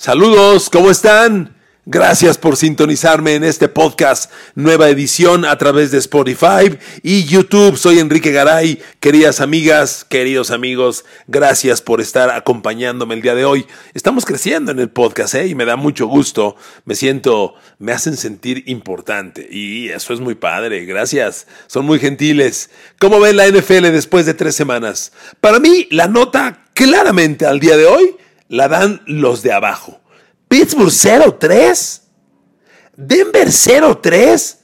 Saludos, ¿cómo están? Gracias por sintonizarme en este podcast, nueva edición a través de Spotify y YouTube. Soy Enrique Garay, queridas amigas, queridos amigos, gracias por estar acompañándome el día de hoy. Estamos creciendo en el podcast ¿eh? y me da mucho gusto, me siento, me hacen sentir importante y eso es muy padre, gracias, son muy gentiles. ¿Cómo ven la NFL después de tres semanas? Para mí, la nota claramente al día de hoy la dan los de abajo. Pittsburgh 0-3. Denver 0-3.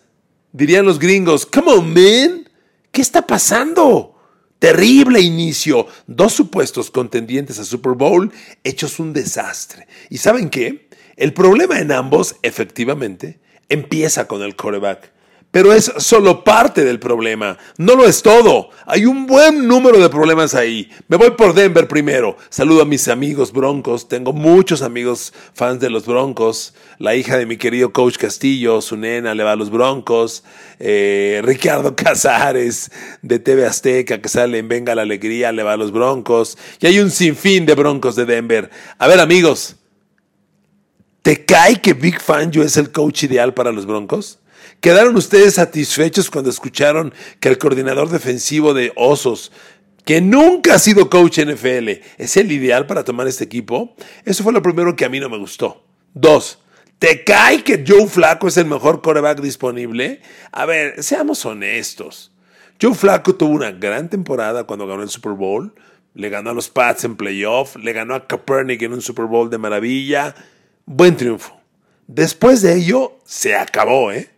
Dirían los gringos, come on, man. ¿Qué está pasando? Terrible inicio. Dos supuestos contendientes a Super Bowl hechos un desastre. ¿Y saben qué? El problema en ambos, efectivamente, empieza con el quarterback. Pero es solo parte del problema, no lo es todo. Hay un buen número de problemas ahí. Me voy por Denver primero. Saludo a mis amigos broncos. Tengo muchos amigos fans de los broncos. La hija de mi querido coach Castillo, su nena, le va a los broncos. Eh, Ricardo Casares de TV Azteca, que sale en Venga la Alegría, le va a los broncos. Y hay un sinfín de broncos de Denver. A ver, amigos, ¿te cae que Big Fangio es el coach ideal para los broncos? ¿Quedaron ustedes satisfechos cuando escucharon que el coordinador defensivo de Osos, que nunca ha sido coach NFL, es el ideal para tomar este equipo? Eso fue lo primero que a mí no me gustó. Dos, ¿te cae que Joe Flaco es el mejor coreback disponible? A ver, seamos honestos. Joe Flaco tuvo una gran temporada cuando ganó el Super Bowl. Le ganó a los Pats en playoff, le ganó a Kaepernick en un Super Bowl de maravilla. Buen triunfo. Después de ello, se acabó, ¿eh?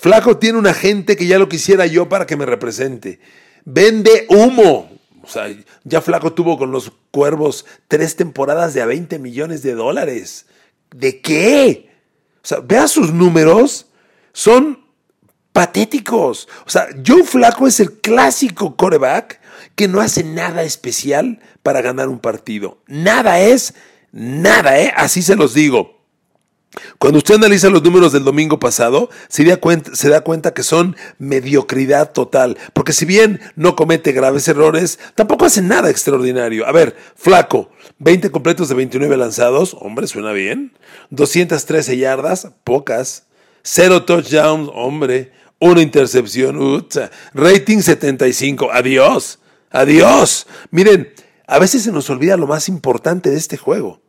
Flaco tiene un agente que ya lo quisiera yo para que me represente. Vende humo. O sea, ya Flaco tuvo con los cuervos tres temporadas de a 20 millones de dólares. ¿De qué? O sea, vea sus números. Son patéticos. O sea, Joe Flaco es el clásico coreback que no hace nada especial para ganar un partido. Nada es, nada, ¿eh? Así se los digo. Cuando usted analiza los números del domingo pasado, se da, cuenta, se da, cuenta, que son mediocridad total, porque si bien no comete graves errores, tampoco hace nada extraordinario. A ver, flaco, 20 completos de 29 lanzados, hombre, suena bien. 213 yardas, pocas. Cero touchdowns, hombre. Una intercepción, utza. Rating 75, adiós, adiós. Miren, a veces se nos olvida lo más importante de este juego.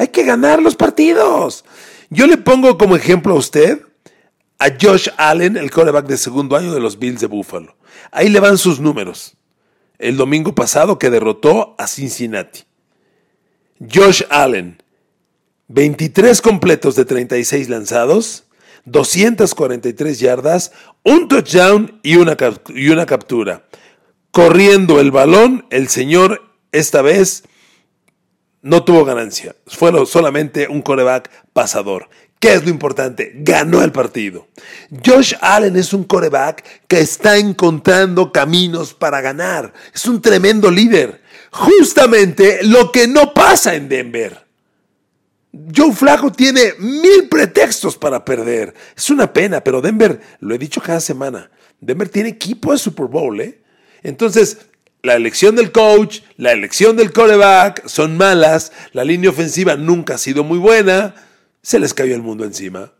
Hay que ganar los partidos. Yo le pongo como ejemplo a usted a Josh Allen, el quarterback de segundo año de los Bills de Buffalo. Ahí le van sus números. El domingo pasado que derrotó a Cincinnati. Josh Allen, 23 completos de 36 lanzados, 243 yardas, un touchdown y una, y una captura. Corriendo el balón, el señor esta vez no tuvo ganancia. Fue solamente un coreback pasador. ¿Qué es lo importante? Ganó el partido. Josh Allen es un coreback que está encontrando caminos para ganar. Es un tremendo líder. Justamente lo que no pasa en Denver. Joe Flaco tiene mil pretextos para perder. Es una pena, pero Denver, lo he dicho cada semana, Denver tiene equipo de Super Bowl, ¿eh? Entonces, la elección del coach, la elección del coreback son malas, la línea ofensiva nunca ha sido muy buena, se les cayó el mundo encima.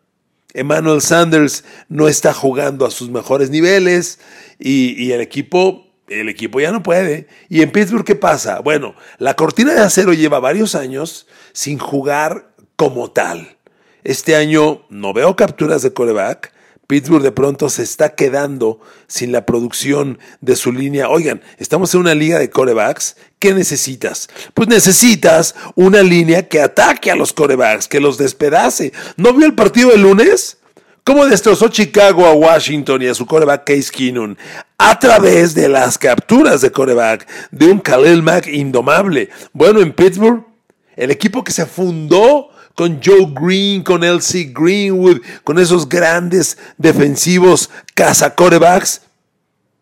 Emmanuel Sanders no está jugando a sus mejores niveles y, el equipo el equipo ya no puede. ¿Y en Pittsburgh qué pasa? Bueno, la cortina de acero lleva varios años sin jugar como tal. Este año no veo capturas de coreback, Pittsburgh de pronto se está quedando sin la producción de su línea. Oigan, estamos en una liga de corebacks. ¿Qué necesitas? Pues necesitas una línea que ataque a los corebacks, que los despedace. ¿No vio el partido del lunes? ¿Cómo destrozó Chicago a Washington y a su coreback Case Keenum? A través de las capturas de coreback de un Khalil Mack indomable. Bueno, en Pittsburgh, el equipo que se fundó con Joe Green, con Elsie Greenwood, con esos grandes defensivos caza corebacks.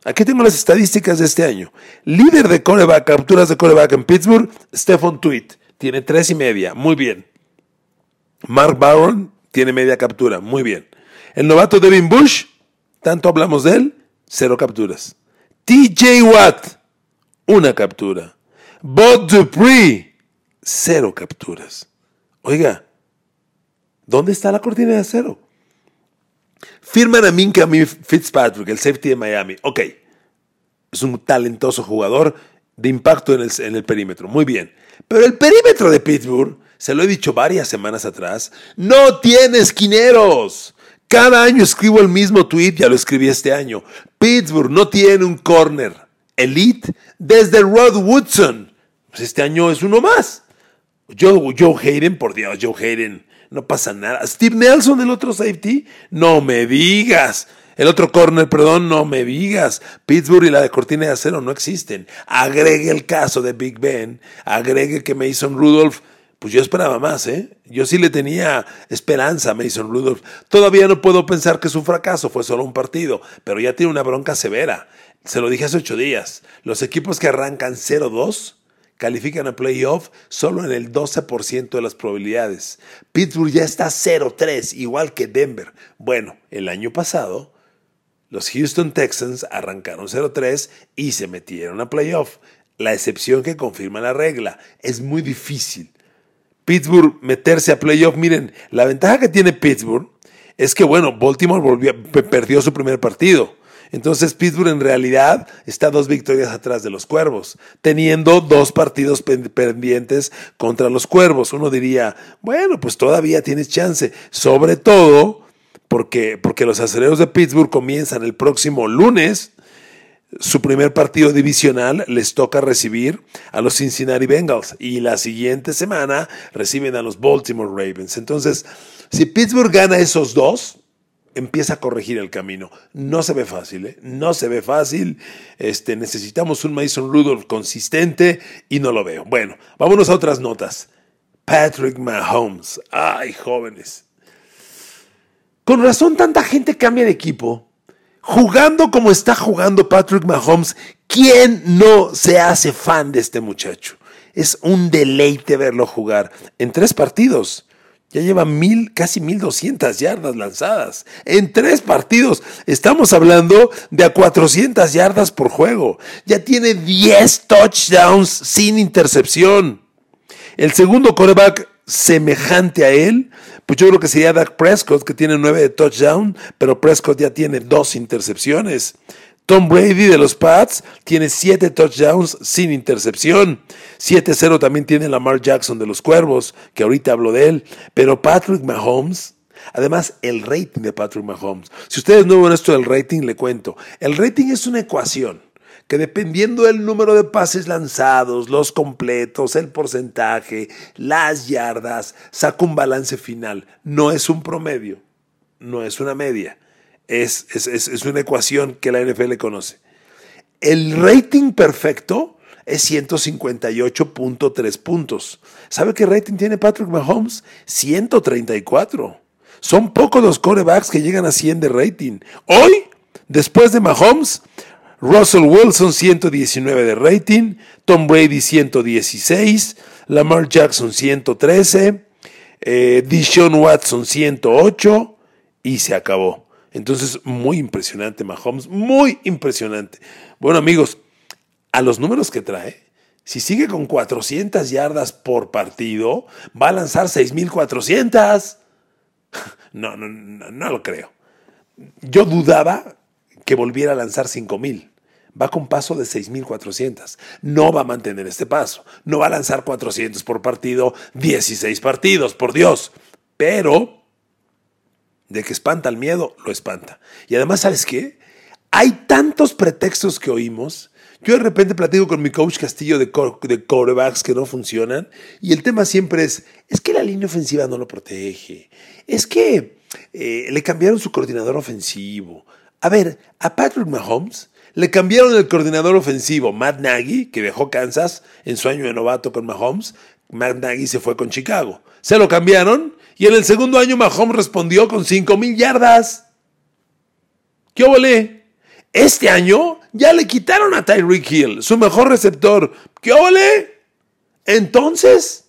Aquí tengo las estadísticas de este año. Líder de coreback, capturas de coreback en Pittsburgh, Stephen Tweet. Tiene tres y media, muy bien. Mark Barron tiene media captura, muy bien. El novato Devin Bush, tanto hablamos de él, cero capturas. TJ Watt, una captura. Bud Dupree, cero capturas. Oiga, ¿dónde está la cortina de acero? Firman a Minka Fitzpatrick, el safety de Miami. Ok, es un talentoso jugador de impacto en el, en el perímetro. Muy bien. Pero el perímetro de Pittsburgh, se lo he dicho varias semanas atrás, no tiene esquineros. Cada año escribo el mismo tweet, ya lo escribí este año. Pittsburgh no tiene un corner elite desde Rod Woodson. Pues este año es uno más. Joe, Joe Hayden, por Dios, Joe Hayden, no pasa nada. Steve Nelson, el otro safety, no me digas. El otro corner, perdón, no me digas. Pittsburgh y la de cortina de acero no existen. Agregue el caso de Big Ben, agregue que Mason Rudolph, pues yo esperaba más, ¿eh? Yo sí le tenía esperanza a Mason Rudolph. Todavía no puedo pensar que su fracaso fue solo un partido, pero ya tiene una bronca severa. Se lo dije hace ocho días. Los equipos que arrancan 0-2 califican a playoff solo en el 12% de las probabilidades. Pittsburgh ya está 0-3, igual que Denver. Bueno, el año pasado, los Houston Texans arrancaron 0-3 y se metieron a playoff. La excepción que confirma la regla. Es muy difícil. Pittsburgh meterse a playoff. Miren, la ventaja que tiene Pittsburgh es que, bueno, Baltimore perdió su primer partido. Entonces Pittsburgh en realidad está dos victorias atrás de los Cuervos, teniendo dos partidos pendientes contra los Cuervos. Uno diría, bueno, pues todavía tienes chance, sobre todo porque, porque los aceleros de Pittsburgh comienzan el próximo lunes. Su primer partido divisional les toca recibir a los Cincinnati Bengals y la siguiente semana reciben a los Baltimore Ravens. Entonces, si Pittsburgh gana esos dos, empieza a corregir el camino. No se ve fácil, ¿eh? no se ve fácil. Este, necesitamos un Mason Rudolph consistente y no lo veo. Bueno, vámonos a otras notas. Patrick Mahomes. Ay, jóvenes. Con razón tanta gente cambia de equipo. Jugando como está jugando Patrick Mahomes, ¿quién no se hace fan de este muchacho? Es un deleite verlo jugar en tres partidos. Ya lleva mil, casi 1200 yardas lanzadas en tres partidos. Estamos hablando de a 400 yardas por juego. Ya tiene 10 touchdowns sin intercepción. El segundo coreback semejante a él, pues yo creo que sería Dak Prescott, que tiene 9 de touchdown, pero Prescott ya tiene dos intercepciones. Tom Brady de los Pats tiene 7 touchdowns sin intercepción. 7-0 también tiene Lamar Jackson de los Cuervos, que ahorita hablo de él. Pero Patrick Mahomes, además el rating de Patrick Mahomes. Si ustedes no ven esto del rating, le cuento. El rating es una ecuación que dependiendo del número de pases lanzados, los completos, el porcentaje, las yardas, saca un balance final. No es un promedio, no es una media es, es, una ecuación que la NFL conoce. El rating perfecto es 158.3 puntos. ¿Sabe qué rating tiene Patrick Mahomes? 134. Son pocos los corebacks que llegan a 100 de rating. Hoy, después de Mahomes, Russell Wilson 119 de rating, Tom Brady 116, Lamar Jackson 113, eh, Dishon Watson 108 y se acabó. Entonces, muy impresionante Mahomes, muy impresionante. Bueno, amigos, a los números que trae, si sigue con 400 yardas por partido, va a lanzar 6.400. No, no, no, no lo creo. Yo dudaba que volviera a lanzar 5.000. Va con paso de 6.400. No va a mantener este paso. No va a lanzar 400 por partido, 16 partidos, por Dios. Pero De que espanta el miedo, lo espanta. Y además, ¿sabes qué? Hay tantos pretextos que oímos. Yo de repente platico con mi coach Castillo de, de corebacks que no funcionan y el tema siempre es, es que la línea ofensiva no lo protege, es que eh, le cambiaron su coordinador ofensivo. A ver, a Patrick Mahomes le cambiaron el coordinador ofensivo, Matt Nagy, que dejó Kansas en su año de novato con Mahomes. Matt Nagy se fue con Chicago. Se lo cambiaron y en el segundo año Mahomes respondió con 5 mil yardas. ¿Qué ole? Este año ya le quitaron a Tyreek Hill, su mejor receptor. ¿Qué ole? Entonces,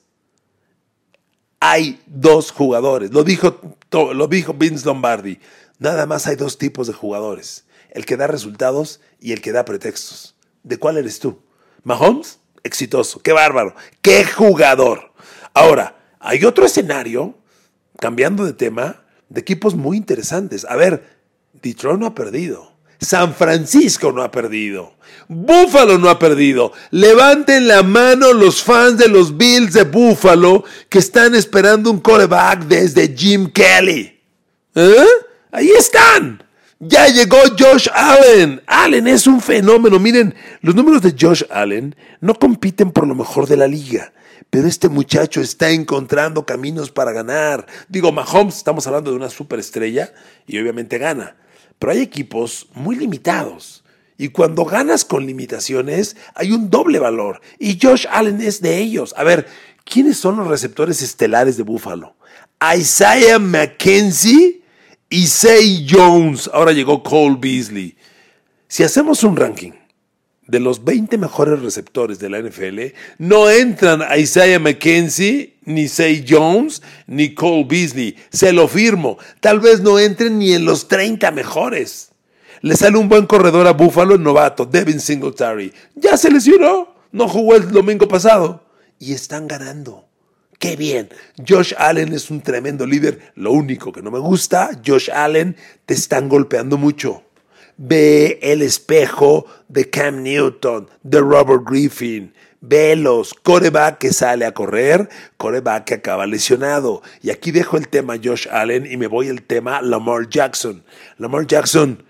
hay dos jugadores. Lo dijo, lo dijo Vince Lombardi. Nada más hay dos tipos de jugadores. El que da resultados y el que da pretextos. ¿De cuál eres tú? Mahomes, exitoso. Qué bárbaro. Qué jugador. Ahora, hay otro escenario, cambiando de tema, de equipos muy interesantes. A ver, Detroit no ha perdido. San Francisco no ha perdido. Buffalo no ha perdido. Levanten la mano los fans de los Bills de Buffalo que están esperando un coreback desde Jim Kelly. ¿Eh? Ahí están. Ya llegó Josh Allen. Allen es un fenómeno. Miren, los números de Josh Allen no compiten por lo mejor de la liga. Pero este muchacho está encontrando caminos para ganar. Digo, Mahomes, estamos hablando de una superestrella y obviamente gana. Pero hay equipos muy limitados. Y cuando ganas con limitaciones, hay un doble valor. Y Josh Allen es de ellos. A ver, ¿quiénes son los receptores estelares de Buffalo? Isaiah McKenzie y Say Jones. Ahora llegó Cole Beasley. Si hacemos un ranking de los 20 mejores receptores de la NFL, no entran Isaiah McKenzie, ni Say Jones, ni Cole Beasley. Se lo firmo. Tal vez no entren ni en los 30 mejores. Le sale un buen corredor a Buffalo, novato, Devin Singletary. Ya se lesionó. No jugó el domingo pasado. Y están ganando. ¡Qué bien! Josh Allen es un tremendo líder. Lo único que no me gusta, Josh Allen, te están golpeando mucho. Ve el espejo de Cam Newton, de Robert Griffin. Ve los coreback que sale a correr, coreback que acaba lesionado. Y aquí dejo el tema Josh Allen y me voy al tema Lamar Jackson. Lamar Jackson,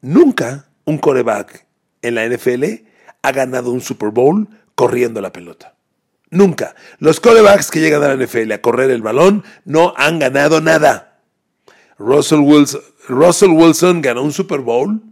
nunca un coreback en la NFL ha ganado un Super Bowl corriendo la pelota. Nunca. Los corebacks que llegan a la NFL a correr el balón no han ganado nada. Russell Wilson, Russell Wilson ganó un Super Bowl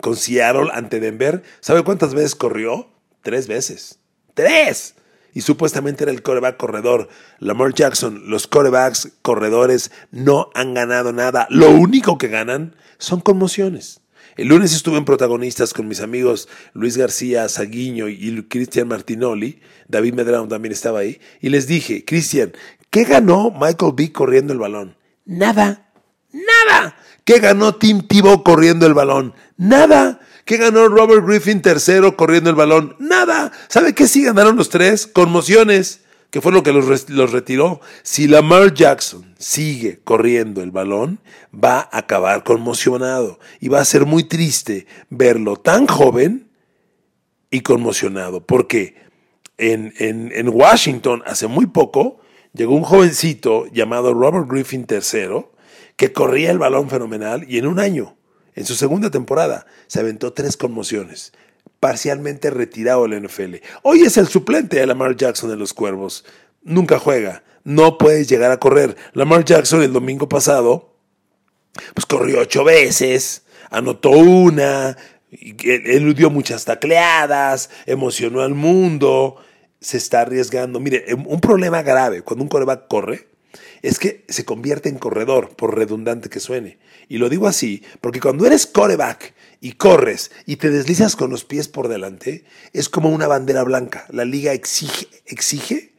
con Seattle ante Denver. ¿Sabe cuántas veces corrió? Tres veces. ¡Tres! Y supuestamente era el coreback corredor. Lamar Jackson, los corebacks corredores no han ganado nada. Lo único que ganan son conmociones. El lunes estuve en protagonistas con mis amigos Luis García Saguiño y Cristian Martinoli. David Medrano también estaba ahí. Y les dije, Cristian, ¿qué ganó Michael Vick corriendo el balón? Nada. Nada. ¿Qué ganó Tim Tebow corriendo el balón? Nada. ¿Qué ganó Robert Griffin tercero corriendo el balón? Nada. ¿Sabe qué sí ganaron los tres? Conmociones, que fue lo que los, los retiró. Si Lamar Jackson sigue corriendo el balón, va a acabar conmocionado y va a ser muy triste verlo tan joven y conmocionado. Porque en, en, en Washington hace muy poco llegó un jovencito llamado Robert Griffin III que corría el balón fenomenal y en un año, en su segunda temporada, se aventó tres conmociones, parcialmente retirado del NFL. Hoy es el suplente de Lamar Jackson de los Cuervos. Nunca juega, no puedes llegar a correr. Lamar Jackson el domingo pasado, pues corrió ocho veces, anotó una, eludió muchas tacleadas, emocionó al mundo, se está arriesgando. Mire, un problema grave cuando un coreback corre es que se convierte en corredor, por redundante que suene. Y lo digo así, porque cuando eres coreback y corres y te deslizas con los pies por delante, es como una bandera blanca. La liga exige, exige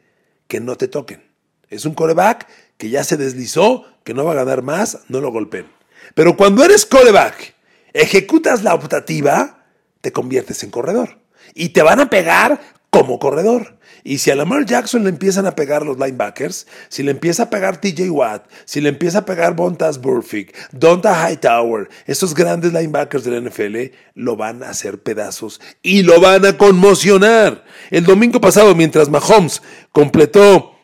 que no te toquen. Es un coreback que ya se deslizó, que no va a ganar más, no lo golpeen. Pero cuando eres coreback, ejecutas la optativa, te conviertes en corredor. Y te van a pegar como corredor. Y si a Lamar Jackson le empiezan a pegar los linebackers, si le empieza a pegar TJ Watt, si le empieza a pegar Bontas Burfict, Donta Hightower, esos grandes linebackers de la NFL, lo van a hacer pedazos y lo van a conmocionar. El domingo pasado, mientras Mahomes completó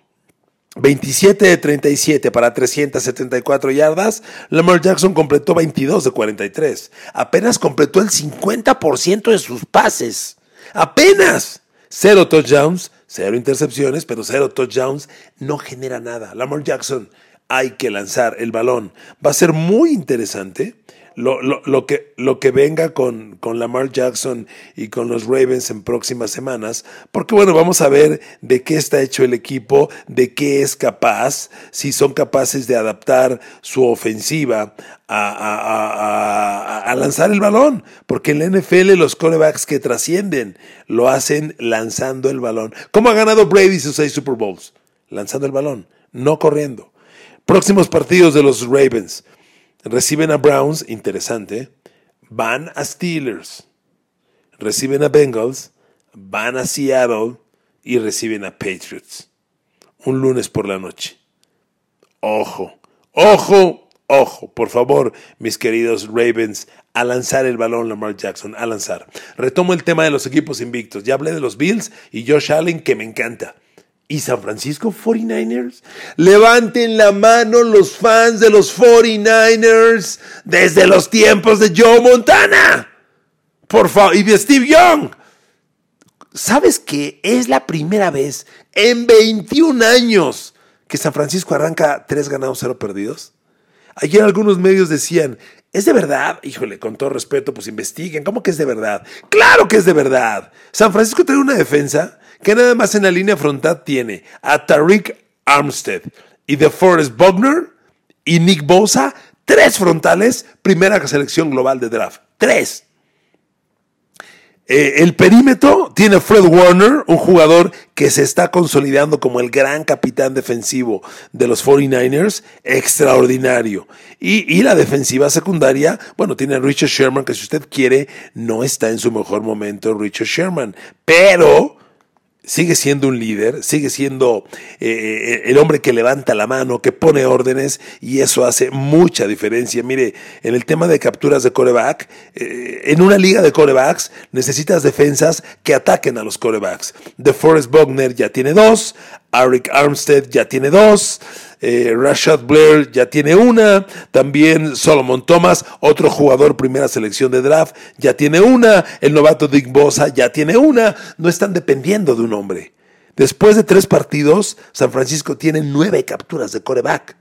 27 de 37 para 374 yardas, Lamar Jackson completó 22 de 43. Apenas completó el 50% de sus pases. Apenas. Cero touchdowns, cero intercepciones, pero cero touchdowns no genera nada. Lamar Jackson, hay que lanzar el balón. Va a ser muy interesante lo, que, lo que venga con, con, Lamar Jackson y con los Ravens en próximas semanas, porque bueno, vamos a ver de qué está hecho el equipo, de qué es capaz, si son capaces de adaptar su ofensiva a, lanzar el balón, porque en la NFL los corebacks que trascienden lo hacen lanzando el balón. ¿Cómo ha ganado Brady sus seis Super Bowls? Lanzando el balón, no corriendo. Próximos partidos de los Ravens. Reciben a Browns, interesante. Van a Steelers. Reciben a Bengals. Van a Seattle. Y reciben a Patriots. Un lunes por la noche. Ojo, ojo, ojo. Por favor, mis queridos Ravens, a lanzar el balón Lamar Jackson, a lanzar. Retomo el tema de los equipos invictos. Ya hablé de los Bills y Josh Allen, que me encanta y San Francisco 49ers? Levanten la mano los fans de los 49ers desde los tiempos de Joe Montana. Por favor, y Steve Young. ¿Sabes que es la primera vez en 21 años que San Francisco arranca 3 ganados, 0 perdidos? Ayer algunos medios decían, ¿es de verdad? Híjole, con todo respeto, pues investiguen, ¿cómo que es de verdad? Claro que es de verdad. San Francisco tiene una defensa que nada más en la línea frontal tiene a Tariq Armstead y de Forrest Buckner y Nick Bosa, tres frontales, primera selección global de draft. Tres. Eh, el perímetro tiene Fred Warner, un jugador que se está consolidando como el gran capitán defensivo de los 49ers, extraordinario. Y, y, la defensiva secundaria, bueno, tiene a Richard Sherman, que si usted quiere, no está en su mejor momento Richard Sherman, pero sigue siendo un líder, sigue siendo eh, eh, el hombre que levanta la mano, que pone órdenes y eso hace mucha diferencia. Mire, en el tema de capturas de coreback, eh, en una liga de corebacks necesitas defensas que ataquen a los corebacks. De Forrest Bogner ya tiene dos, Eric Armstead ya tiene dos. Eh, Rashad Blair ya tiene una, también Solomon Thomas, otro jugador primera selección de draft, ya tiene una, el novato Dick Bosa ya tiene una, no están dependiendo de un hombre. Después de tres partidos, San Francisco tiene nueve capturas de coreback.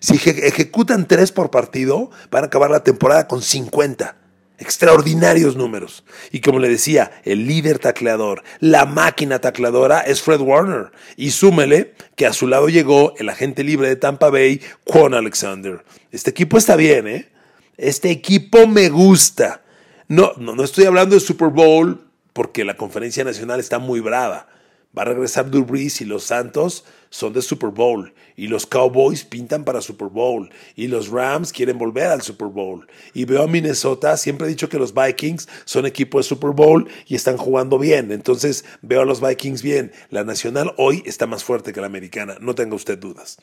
Si ejecutan tres por partido, van a acabar la temporada con 50. Extraordinarios números. Y como le decía, el líder tacleador, la máquina tacleadora es Fred Warner. Y súmele que a su lado llegó el agente libre de Tampa Bay, Quan Alexander. Este equipo está bien, ¿eh? Este equipo me gusta. No, no, no estoy hablando de Super Bowl porque la conferencia nacional está muy brava. Va a regresar Drew Brees y los Santos son de Super Bowl. Y los Cowboys pintan para Super Bowl. Y los Rams quieren volver al Super Bowl. Y veo a Minnesota, siempre he dicho que los Vikings son equipo de Super Bowl y están jugando bien. Entonces veo a los Vikings bien. La nacional hoy está más fuerte que la americana, no tenga usted dudas.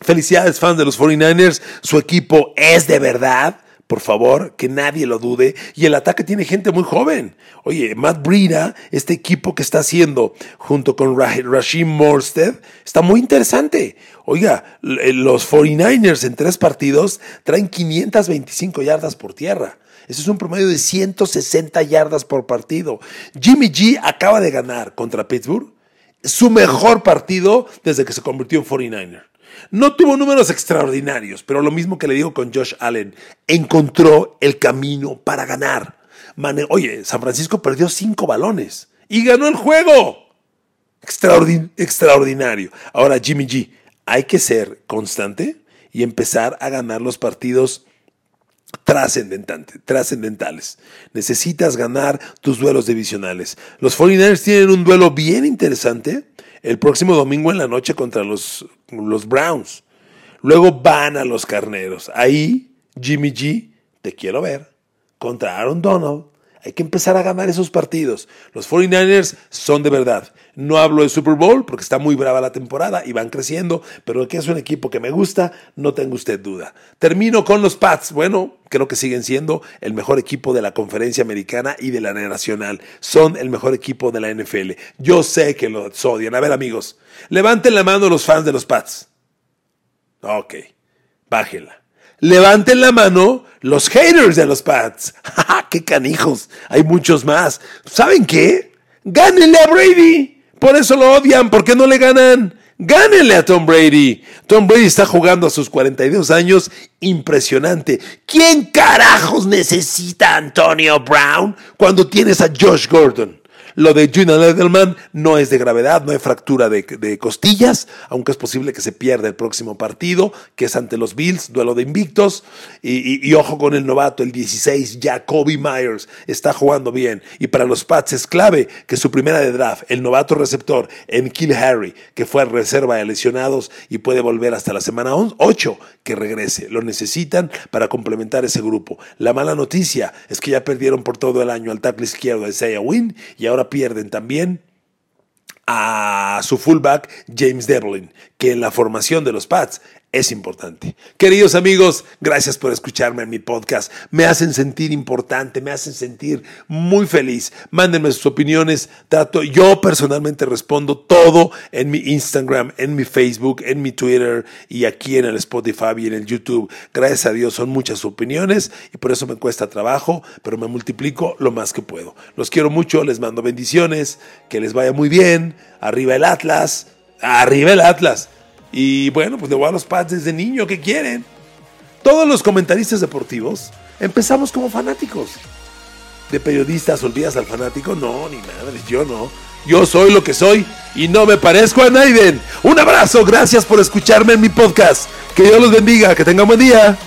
Felicidades fans de los 49ers, su equipo es de verdad por favor, que nadie lo dude. Y el ataque tiene gente muy joven. Oye, Matt Breida, este equipo que está haciendo junto con Rashim Morstead, está muy interesante. Oiga, eh, los 49ers en tres partidos traen 525 yardas por tierra. Eso es un promedio de 160 yardas por partido. Jimmy G acaba de ganar contra Pittsburgh su mejor partido desde que se convirtió en 49er. No tuvo números extraordinarios, pero lo mismo que le digo con Josh Allen, encontró el camino para ganar. Oye, San Francisco perdió cinco balones y ganó el juego. extraordinario. Ahora, Jimmy G, hay que ser constante y empezar a ganar los partidos trascendentales. Necesitas ganar tus duelos divisionales. Los 49ers tienen un duelo bien interesante el próximo domingo en la noche contra los, los Browns. Luego van a los Carneros. Ahí, Jimmy G, te quiero ver, contra Aaron Donald. Hay que empezar a ganar esos partidos. Los 49ers son de verdad. No hablo de Super Bowl porque está muy brava la temporada y van creciendo, pero que es un equipo que me gusta, no tenga usted duda. Termino con los Pats. Bueno, creo que siguen siendo el mejor equipo de la conferencia americana y de la nacional. Son el mejor equipo de la NFL. Yo sé que los odian. A ver, amigos, levanten la mano los fans de los Pats. Ok, bájenla. Levanten la mano los haters de los Pats. ¡Qué canijos! Hay muchos más. ¿Saben qué? ¡Gánenle a Brady! Por eso lo odian. ¿Por qué no le ganan? Gánenle a Tom Brady. Tom Brady está jugando a sus 42 años. Impresionante. ¿Quién carajos necesita a Antonio Brown cuando tienes a Josh Gordon? Lo de Julian Edelman no es de gravedad, no hay fractura de, costillas, aunque es posible que se pierda el próximo partido, que es ante los Bills, duelo de invictos. Y, ojo con el novato, el 16, Jacoby Myers, está jugando bien. Y para los Pats es clave que su primera de draft, el novato receptor, en Kill Harry, que fue a reserva de lesionados y puede volver hasta la semana 8, que regrese. Lo necesitan para complementar ese grupo. La mala noticia es que ya perdieron por todo el año al tackle izquierdo de Isaiah Wynn y pierden también a su fullback James Devlin, que en la formación de los Pats es importante. Queridos amigos, gracias por escucharme en mi podcast. Me hacen sentir importante, me hacen sentir muy feliz. Mándenme sus opiniones. Trato, yo personalmente respondo todo en mi Instagram, en mi Facebook, en mi Twitter y aquí en el Spotify y en el YouTube. Gracias a Dios son muchas opiniones y por eso me cuesta trabajo, pero me multiplico lo más que puedo. Los quiero mucho, les mando bendiciones, que les vaya muy bien. Arriba el Atlas, arriba el Atlas. Y bueno, pues le voy a los Pats desde niño, ¿qué quieren? Todos los comentaristas deportivos empezamos como fanáticos. ¿De periodistas olvidas al fanático? No, ni madre, yo no. Yo soy lo que soy y no me parezco a Naiden. Un abrazo, gracias por escucharme en mi podcast. Que Dios los bendiga, que tengan buen día.